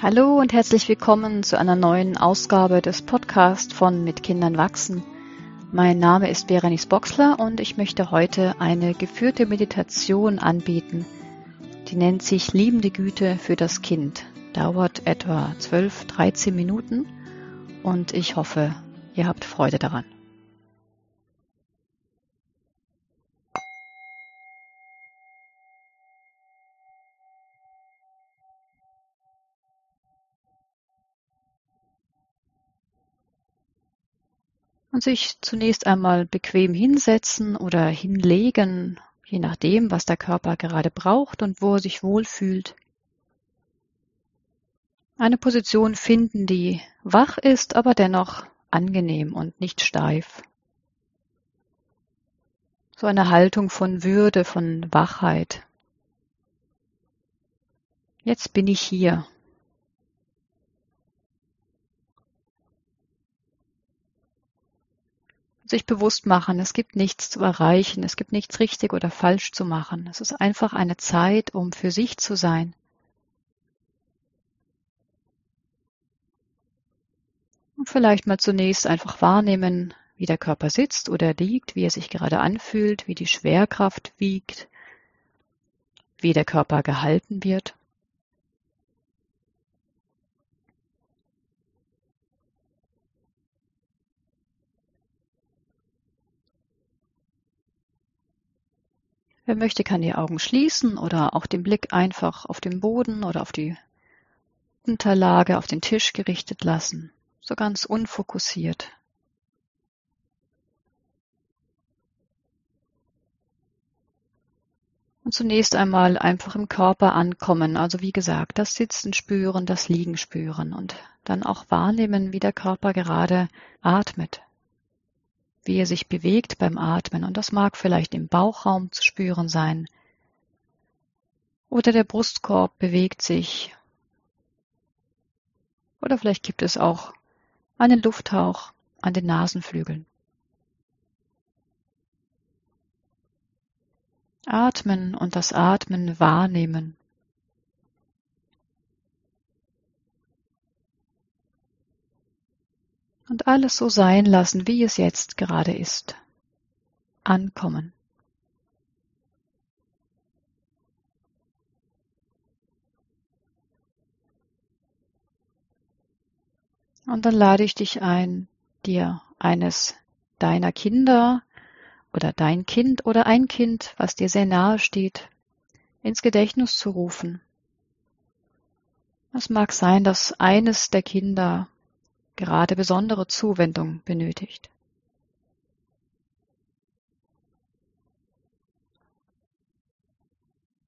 Hallo und herzlich willkommen zu einer neuen Ausgabe des Podcasts von Mit Kindern wachsen. Mein Name ist Berenice Boxler und ich möchte heute eine geführte Meditation anbieten. Die nennt sich Liebende Güte für das Kind. Dauert etwa 12, 13 Minuten und ich hoffe, ihr habt Freude daran. Und sich zunächst einmal bequem hinsetzen oder hinlegen, je nachdem, was der Körper gerade braucht und wo er sich wohlfühlt. Eine Position finden, die wach ist, aber dennoch angenehm und nicht steif. So eine Haltung von Würde, von Wachheit. Jetzt bin ich hier. Sich bewusst machen, es gibt nichts zu erreichen, es gibt nichts richtig oder falsch zu machen. Es ist einfach eine Zeit, um für sich zu sein. Und vielleicht mal zunächst einfach wahrnehmen, wie der Körper sitzt oder liegt, wie er sich gerade anfühlt, wie die Schwerkraft wiegt, wie der Körper gehalten wird. Wer möchte, kann die Augen schließen oder auch den Blick einfach auf den Boden oder auf die Unterlage, auf den Tisch gerichtet lassen, so ganz unfokussiert. Und zunächst einmal einfach im Körper ankommen, also wie gesagt, das Sitzen spüren, das Liegen spüren und dann auch wahrnehmen, wie der Körper gerade atmet wie er sich bewegt beim Atmen. Und das mag vielleicht im Bauchraum zu spüren sein. Oder der Brustkorb bewegt sich. Oder vielleicht gibt es auch einen Lufthauch an den Nasenflügeln. Atmen und das Atmen wahrnehmen. Und alles so sein lassen, wie es jetzt gerade ist. Ankommen. Und dann lade ich dich ein, dir eines deiner Kinder oder dein Kind oder ein Kind, was dir sehr nahe steht, ins Gedächtnis zu rufen. Es mag sein, dass eines der Kinder gerade besondere Zuwendung benötigt.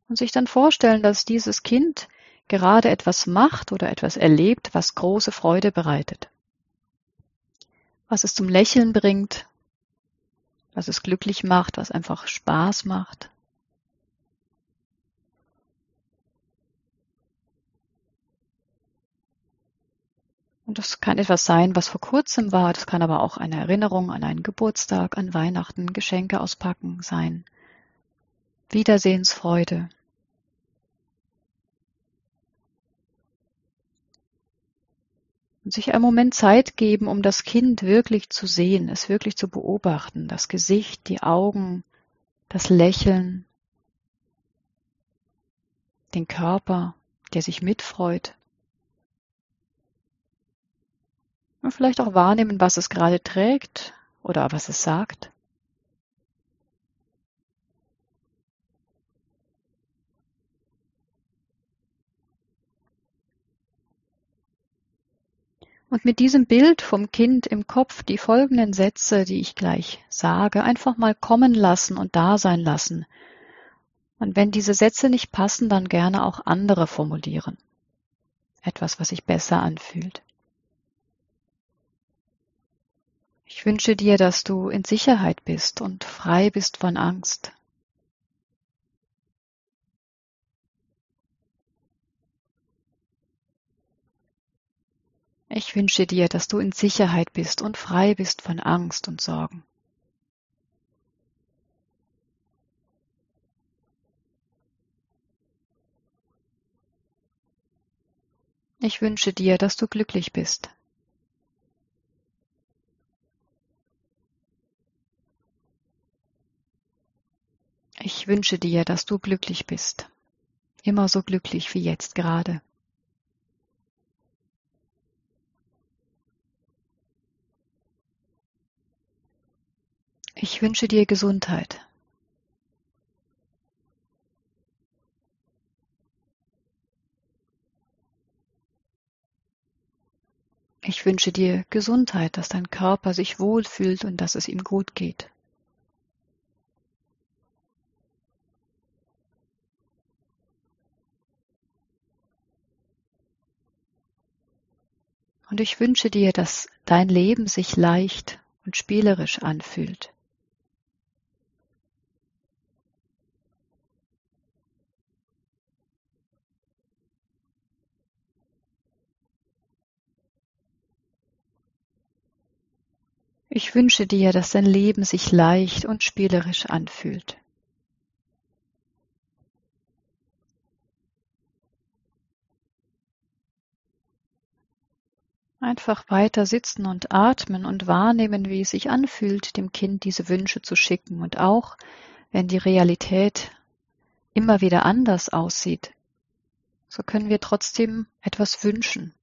Und sich dann vorstellen, dass dieses Kind gerade etwas macht oder etwas erlebt, was große Freude bereitet. Was es zum Lächeln bringt, was es glücklich macht, was einfach Spaß macht. Und das kann etwas sein, was vor kurzem war. Das kann aber auch eine Erinnerung an einen Geburtstag, an Weihnachten, Geschenke auspacken sein. Wiedersehensfreude. Und sich einen Moment Zeit geben, um das Kind wirklich zu sehen, es wirklich zu beobachten. Das Gesicht, die Augen, das Lächeln, den Körper, der sich mitfreut. Und vielleicht auch wahrnehmen, was es gerade trägt oder was es sagt. Und mit diesem Bild vom Kind im Kopf die folgenden Sätze, die ich gleich sage, einfach mal kommen lassen und da sein lassen. Und wenn diese Sätze nicht passen, dann gerne auch andere formulieren. Etwas, was sich besser anfühlt. Ich wünsche dir, dass du in Sicherheit bist und frei bist von Angst. Ich wünsche dir, dass du in Sicherheit bist und frei bist von Angst und Sorgen. Ich wünsche dir, dass du glücklich bist. Ich wünsche dir, dass du glücklich bist. Immer so glücklich wie jetzt gerade. Ich wünsche dir Gesundheit. Ich wünsche dir Gesundheit, dass dein Körper sich wohlfühlt und dass es ihm gut geht. Und ich wünsche dir, dass dein Leben sich leicht und spielerisch anfühlt. Ich wünsche dir, dass dein Leben sich leicht und spielerisch anfühlt. Einfach weiter sitzen und atmen und wahrnehmen, wie es sich anfühlt, dem Kind diese Wünsche zu schicken. Und auch wenn die Realität immer wieder anders aussieht, so können wir trotzdem etwas wünschen.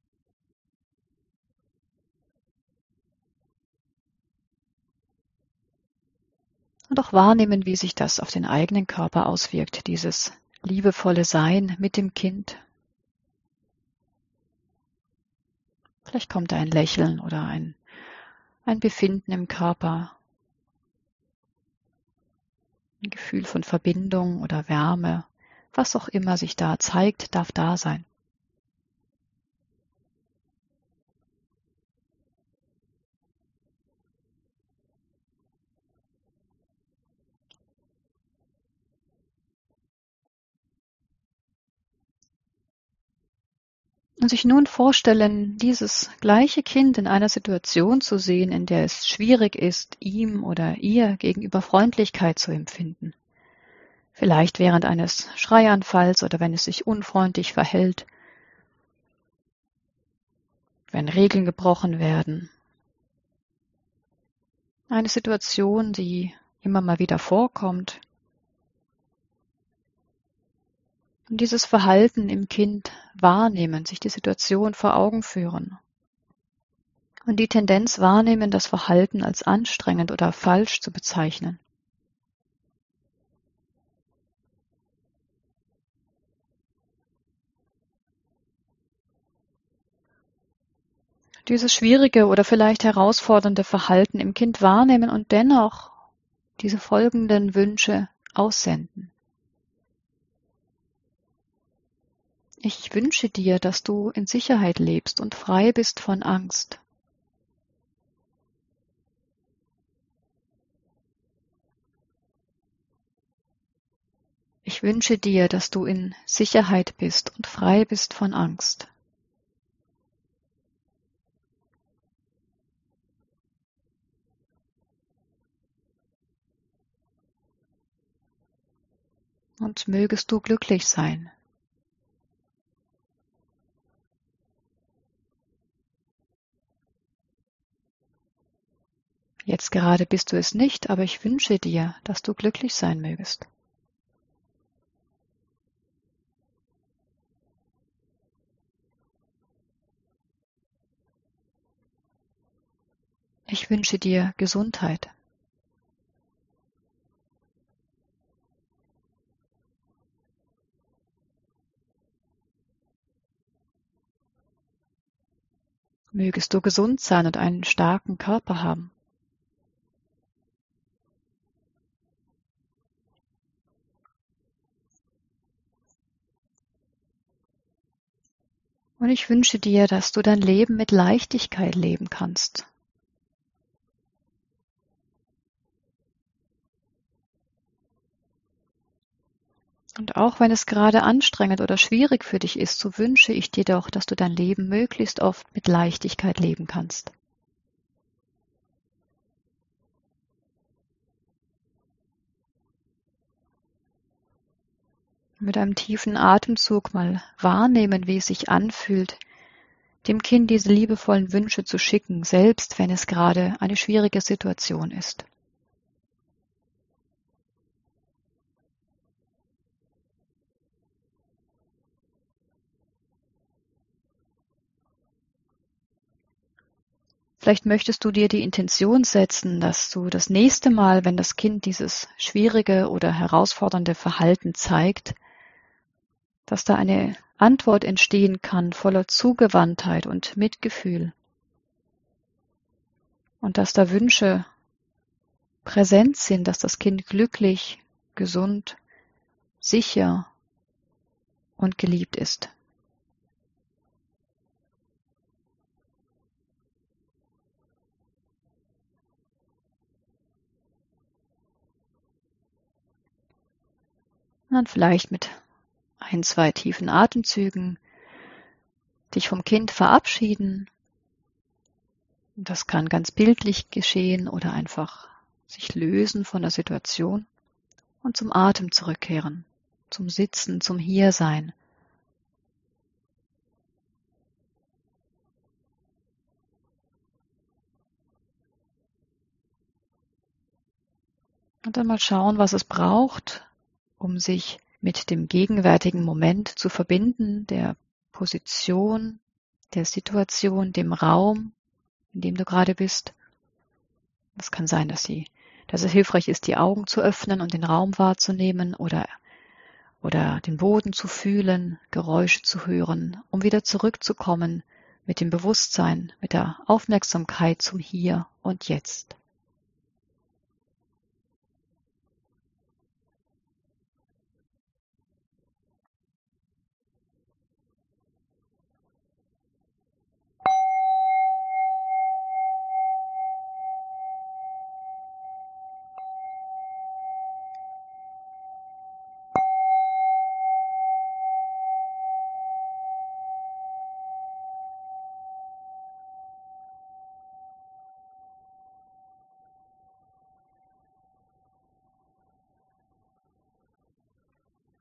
Und auch wahrnehmen, wie sich das auf den eigenen Körper auswirkt, dieses liebevolle Sein mit dem Kind. Vielleicht kommt ein Lächeln oder ein, ein Befinden im Körper, ein Gefühl von Verbindung oder Wärme, was auch immer sich da zeigt, darf da sein. Sich nun vorstellen, dieses gleiche Kind in einer Situation zu sehen, in der es schwierig ist, ihm oder ihr gegenüber Freundlichkeit zu empfinden. Vielleicht während eines Schreianfalls oder wenn es sich unfreundlich verhält, wenn Regeln gebrochen werden. Eine Situation, die immer mal wieder vorkommt, Und dieses Verhalten im Kind wahrnehmen, sich die Situation vor Augen führen. Und die Tendenz wahrnehmen, das Verhalten als anstrengend oder falsch zu bezeichnen. Dieses schwierige oder vielleicht herausfordernde Verhalten im Kind wahrnehmen und dennoch diese folgenden Wünsche aussenden. Ich wünsche dir, dass du in Sicherheit lebst und frei bist von Angst. Ich wünsche dir, dass du in Sicherheit bist und frei bist von Angst. Und mögest du glücklich sein. Jetzt gerade bist du es nicht, aber ich wünsche dir, dass du glücklich sein mögest. Ich wünsche dir Gesundheit. Mögest du gesund sein und einen starken Körper haben. Und ich wünsche dir, dass du dein Leben mit Leichtigkeit leben kannst. Und auch wenn es gerade anstrengend oder schwierig für dich ist, so wünsche ich dir doch, dass du dein Leben möglichst oft mit Leichtigkeit leben kannst. Mit einem tiefen Atemzug mal wahrnehmen, wie es sich anfühlt, dem Kind diese liebevollen Wünsche zu schicken, selbst wenn es gerade eine schwierige Situation ist. Vielleicht möchtest du dir die Intention setzen, dass du das nächste Mal, wenn das Kind dieses schwierige oder herausfordernde Verhalten zeigt, dass da eine Antwort entstehen kann voller Zugewandtheit und Mitgefühl. Und dass da Wünsche präsent sind, dass das Kind glücklich, gesund, sicher und geliebt ist. Und dann vielleicht mit ein, zwei tiefen Atemzügen dich vom Kind verabschieden. Das kann ganz bildlich geschehen oder einfach sich lösen von der Situation und zum Atem zurückkehren, zum Sitzen, zum Hiersein. Und dann mal schauen, was es braucht, um sich mit dem gegenwärtigen Moment zu verbinden, der Position, der Situation, dem Raum, in dem du gerade bist. Es kann sein, dass, sie, dass es hilfreich ist, die Augen zu öffnen und den Raum wahrzunehmen oder, oder den Boden zu fühlen, Geräusche zu hören, um wieder zurückzukommen mit dem Bewusstsein, mit der Aufmerksamkeit zum Hier und Jetzt.